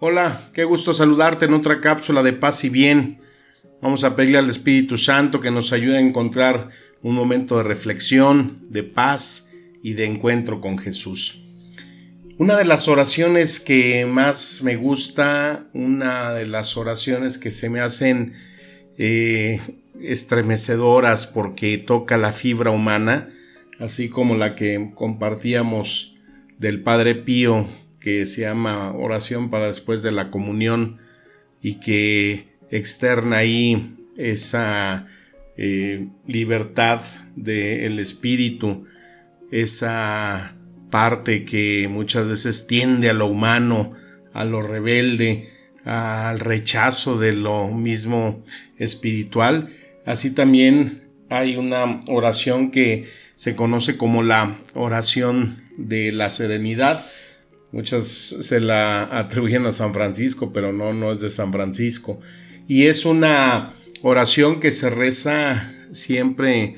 Hola, qué gusto saludarte en otra cápsula de paz y bien. Vamos a pedirle al Espíritu Santo que nos ayude a encontrar un momento de reflexión, de paz y de encuentro con Jesús. Una de las oraciones que más me gusta, una de las oraciones que se me hacen eh, estremecedoras porque toca la fibra humana, así como la que compartíamos del Padre Pío, que se llama oración para después de la comunión y que externa ahí esa eh, libertad del espíritu, esa parte que muchas veces tiende a lo humano, a lo rebelde, al rechazo de lo mismo espiritual. Así también hay una oración que se conoce como la oración de la serenidad. Muchas se la atribuyen a San Francisco, pero no, no es de San Francisco. Y es una oración que se reza siempre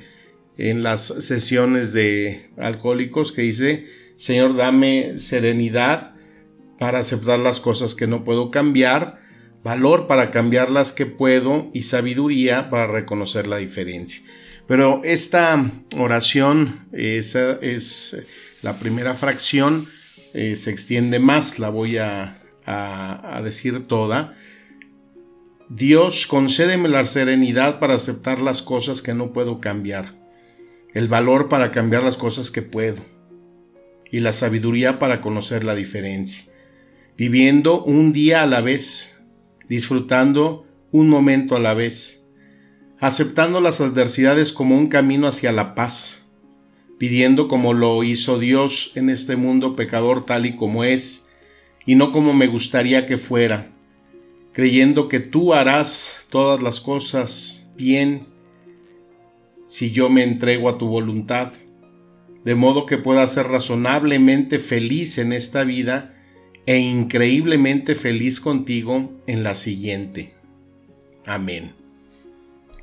en las sesiones de alcohólicos que dice, Señor, dame serenidad para aceptar las cosas que no puedo cambiar, valor para cambiar las que puedo y sabiduría para reconocer la diferencia. Pero esta oración, esa es la primera fracción, eh, se extiende más, la voy a, a, a decir toda. Dios, concédeme la serenidad para aceptar las cosas que no puedo cambiar, el valor para cambiar las cosas que puedo y la sabiduría para conocer la diferencia, viviendo un día a la vez, disfrutando un momento a la vez, aceptando las adversidades como un camino hacia la paz, pidiendo como lo hizo Dios en este mundo pecador tal y como es, y no como me gustaría que fuera, creyendo que tú harás todas las cosas bien si yo me entrego a tu voluntad, de modo que pueda ser razonablemente feliz en esta vida e increíblemente feliz contigo en la siguiente. Amén.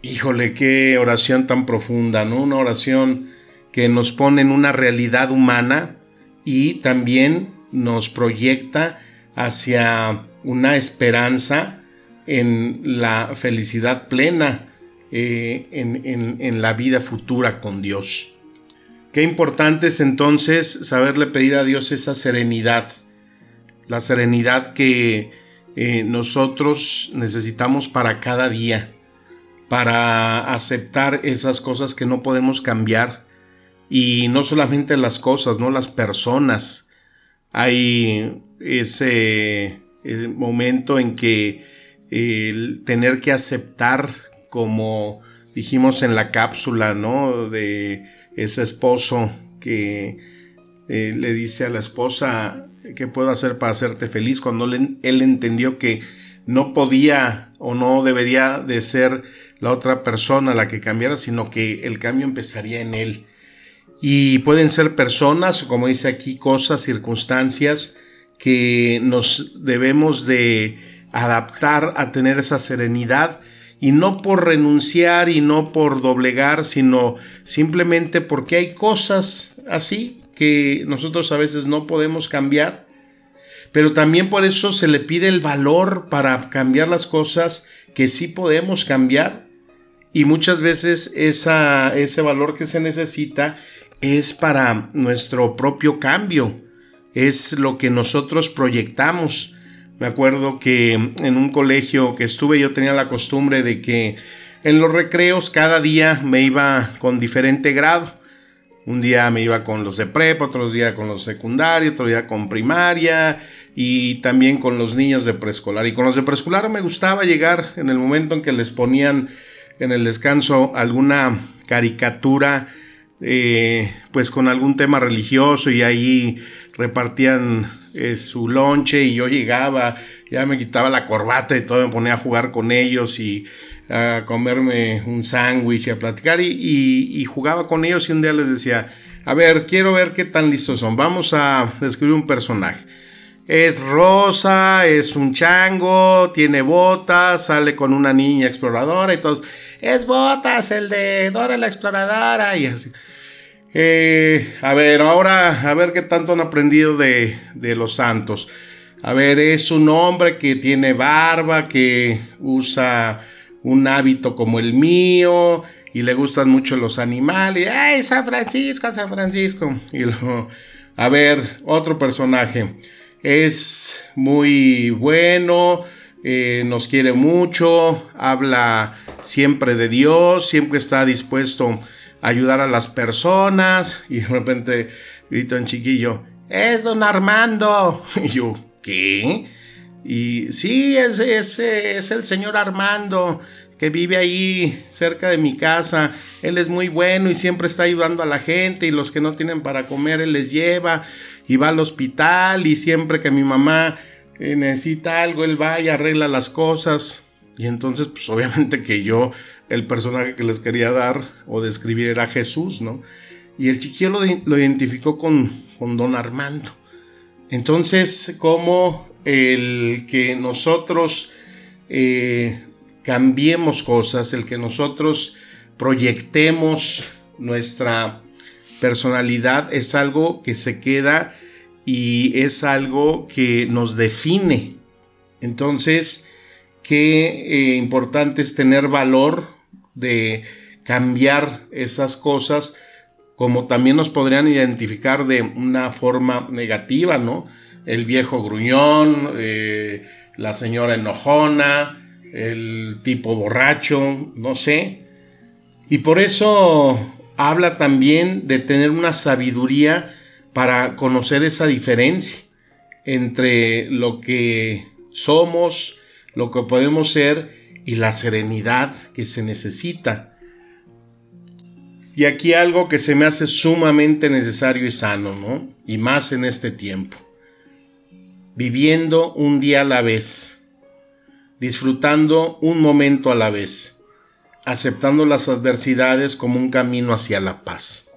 Híjole, qué oración tan profunda, ¿no? Una oración que nos pone en una realidad humana y también nos proyecta hacia una esperanza en la felicidad plena, eh, en, en, en la vida futura con Dios. Qué importante es entonces saberle pedir a Dios esa serenidad, la serenidad que eh, nosotros necesitamos para cada día, para aceptar esas cosas que no podemos cambiar y no solamente las cosas, no las personas. Hay ese, momento en que el tener que aceptar, como dijimos en la cápsula, ¿no? De ese esposo que eh, le dice a la esposa, ¿qué puedo hacer para hacerte feliz? Cuando él entendió que no podía o no debería de ser la otra persona la que cambiara, sino que el cambio empezaría en él. Y pueden ser personas, como dice aquí, cosas, circunstancias que nos debemos de adaptar a tener esa serenidad y no por renunciar y no por doblegar, sino simplemente porque hay cosas así que nosotros a veces no podemos cambiar, pero también por eso se le pide el valor para cambiar las cosas que sí podemos cambiar. Y muchas veces esa, ese valor que se necesita es para nuestro propio cambio, es lo que nosotros proyectamos. Me acuerdo que en un colegio que estuve yo tenía la costumbre de que en los recreos cada día me iba con diferente grado. Un día me iba con los de prepa, otro día con los secundarios, otro día con primaria y también con los niños de preescolar. Y con los de preescolar me gustaba llegar en el momento en que les ponían en el descanso alguna caricatura, eh, pues con algún tema religioso y ahí repartían eh, su lonche y yo llegaba, ya me quitaba la corbata y todo, me ponía a jugar con ellos y a comerme un sándwich y a platicar y, y, jugaba con ellos y un día les decía, a ver, quiero ver qué tan listos son, vamos a describir un personaje. Es rosa, es un chango, tiene botas, sale con una niña exploradora y todos, es botas, el de Dora la exploradora y así. Eh, a ver, ahora, a ver qué tanto han aprendido de, de los santos. A ver, es un hombre que tiene barba, que usa un hábito como el mío y le gustan mucho los animales. ¡Ay, San Francisco, San Francisco! Y luego, a ver, otro personaje es muy bueno, eh, nos quiere mucho, habla siempre de Dios, siempre está dispuesto a ayudar a las personas y de repente grita un chiquillo, es don Armando. Y yo, ¿qué? Y sí, ese es el señor Armando que vive ahí cerca de mi casa. Él es muy bueno y siempre está ayudando a la gente y los que no tienen para comer, él les lleva y va al hospital y siempre que mi mamá eh, necesita algo, él va y arregla las cosas. Y entonces, pues obviamente que yo, el personaje que les quería dar o describir era Jesús, ¿no? Y el chiquillo lo, identificó con, con don Armando. Entonces, como el que nosotros eh, cambiemos cosas, el que nosotros proyectemos nuestra personalidad es algo que se queda y es algo que nos define. Entonces, qué eh, importante es tener valor de cambiar esas cosas, como también nos podrían identificar de una forma negativa, ¿no? El viejo gruñón, eh, la señora enojona, el tipo borracho, no sé. Y por eso habla también de tener una sabiduría para conocer esa diferencia entre lo que somos, lo que podemos ser y la serenidad que se necesita. Y aquí algo que se me hace sumamente necesario y sano, ¿no? Y más en este tiempo. Viviendo un día a la vez, disfrutando un momento a la vez aceptando las adversidades como un camino hacia la paz.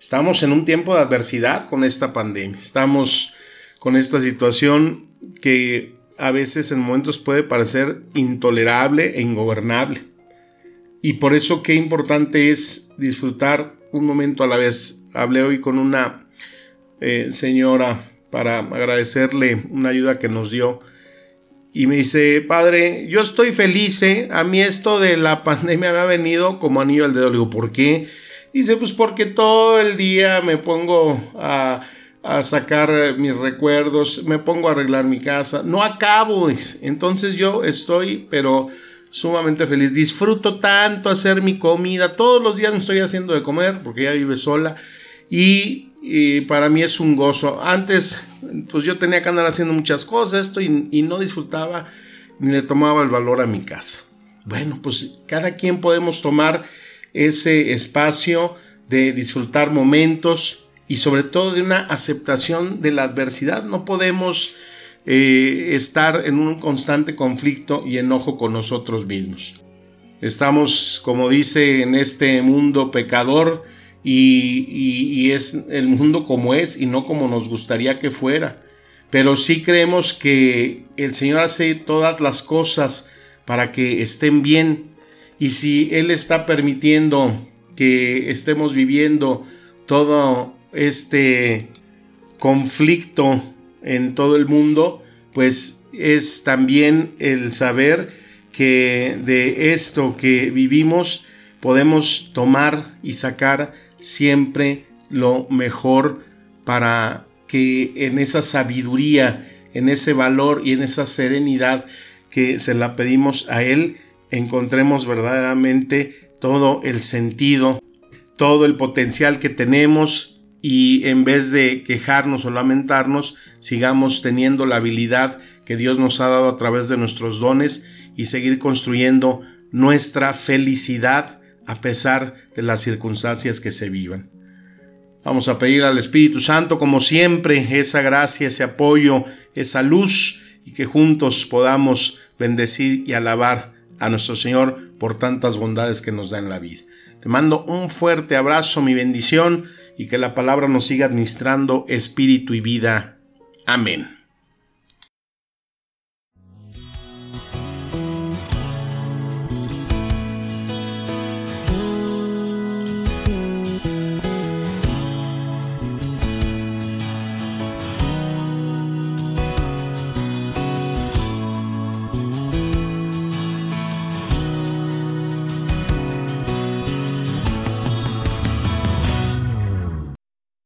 Estamos en un tiempo de adversidad con esta pandemia. Estamos con esta situación que a veces en momentos puede parecer intolerable e ingobernable. Y por eso qué importante es disfrutar un momento a la vez. Hablé hoy con una eh, señora para agradecerle una ayuda que nos dio y me dice, padre, yo estoy feliz, ¿eh? a mí esto de la pandemia me ha venido como anillo al dedo. Le digo, ¿por qué? Dice, pues porque todo el día me pongo a, a sacar mis recuerdos, me pongo a arreglar mi casa, no acabo. Entonces yo estoy, pero sumamente feliz. Disfruto tanto hacer mi comida, todos los días me estoy haciendo de comer porque ella vive sola y y para mí es un gozo. Antes, pues yo tenía que andar haciendo muchas cosas esto y, no disfrutaba ni le tomaba el valor a mi casa. Bueno, pues cada quien podemos tomar ese espacio de disfrutar momentos y sobre todo de una aceptación de la adversidad. No podemos eh, estar en un constante conflicto y enojo con nosotros mismos. Estamos, como dice, en este mundo pecador, y, es el mundo como es y no como nos gustaría que fuera. Pero sí creemos que el Señor hace todas las cosas para que estén bien. Y si Él está permitiendo que estemos viviendo todo este conflicto en todo el mundo, pues es también el saber que de esto que vivimos podemos tomar y sacar siempre lo mejor para que en esa sabiduría, en ese valor y en esa serenidad que se la pedimos a Él, encontremos verdaderamente todo el sentido, todo el potencial que tenemos y en vez de quejarnos o lamentarnos, sigamos teniendo la habilidad que Dios nos ha dado a través de nuestros dones y seguir construyendo nuestra felicidad a pesar de las circunstancias que se vivan. Vamos a pedir al Espíritu Santo, como siempre, esa gracia, ese apoyo, esa luz y que juntos podamos bendecir y alabar a nuestro Señor por tantas bondades que nos da en la vida. Te mando un fuerte abrazo, mi bendición y que la palabra nos siga administrando espíritu y vida. Amén.